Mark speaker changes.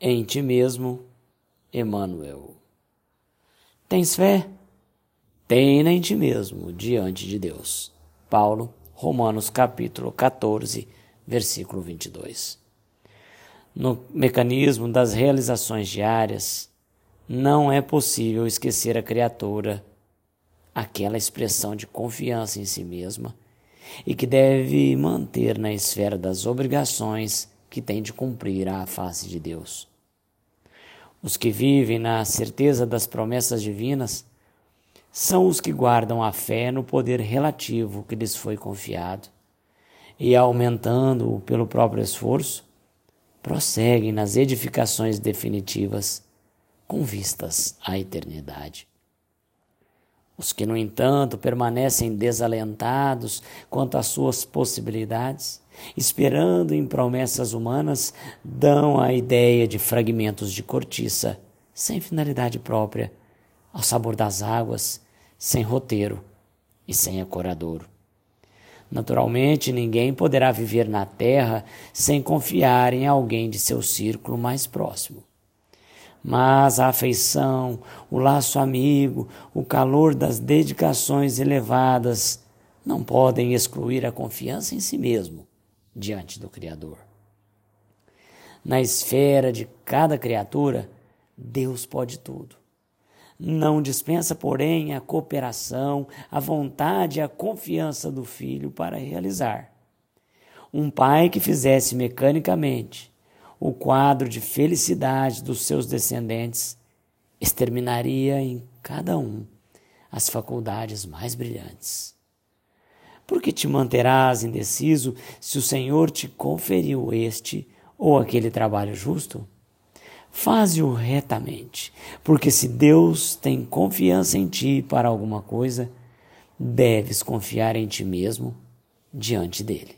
Speaker 1: em ti mesmo, Emmanuel. Tens fé? Tenha em ti mesmo, diante de Deus. Paulo, Romanos capítulo 14, versículo 22. No mecanismo das realizações diárias, não é possível esquecer a criatura, aquela expressão de confiança em si mesma e que deve manter na esfera das obrigações que tem de cumprir à face de Deus. Os que vivem na certeza das promessas divinas são os que guardam a fé no poder relativo que lhes foi confiado e, aumentando-o pelo próprio esforço, prosseguem nas edificações definitivas com vistas à eternidade. Os que, no entanto, permanecem desalentados quanto às suas possibilidades, esperando em promessas humanas, dão a ideia de fragmentos de cortiça, sem finalidade própria, ao sabor das águas, sem roteiro e sem acoradouro. Naturalmente, ninguém poderá viver na terra sem confiar em alguém de seu círculo mais próximo. Mas a afeição, o laço amigo, o calor das dedicações elevadas não podem excluir a confiança em si mesmo diante do Criador. Na esfera de cada criatura, Deus pode tudo. Não dispensa, porém, a cooperação, a vontade e a confiança do filho para realizar. Um pai que fizesse mecanicamente o quadro de felicidade dos seus descendentes exterminaria em cada um as faculdades mais brilhantes. Por que te manterás indeciso se o Senhor te conferiu este ou aquele trabalho justo? Faze-o retamente, porque se Deus tem confiança em ti para alguma coisa, deves confiar em ti mesmo diante dele.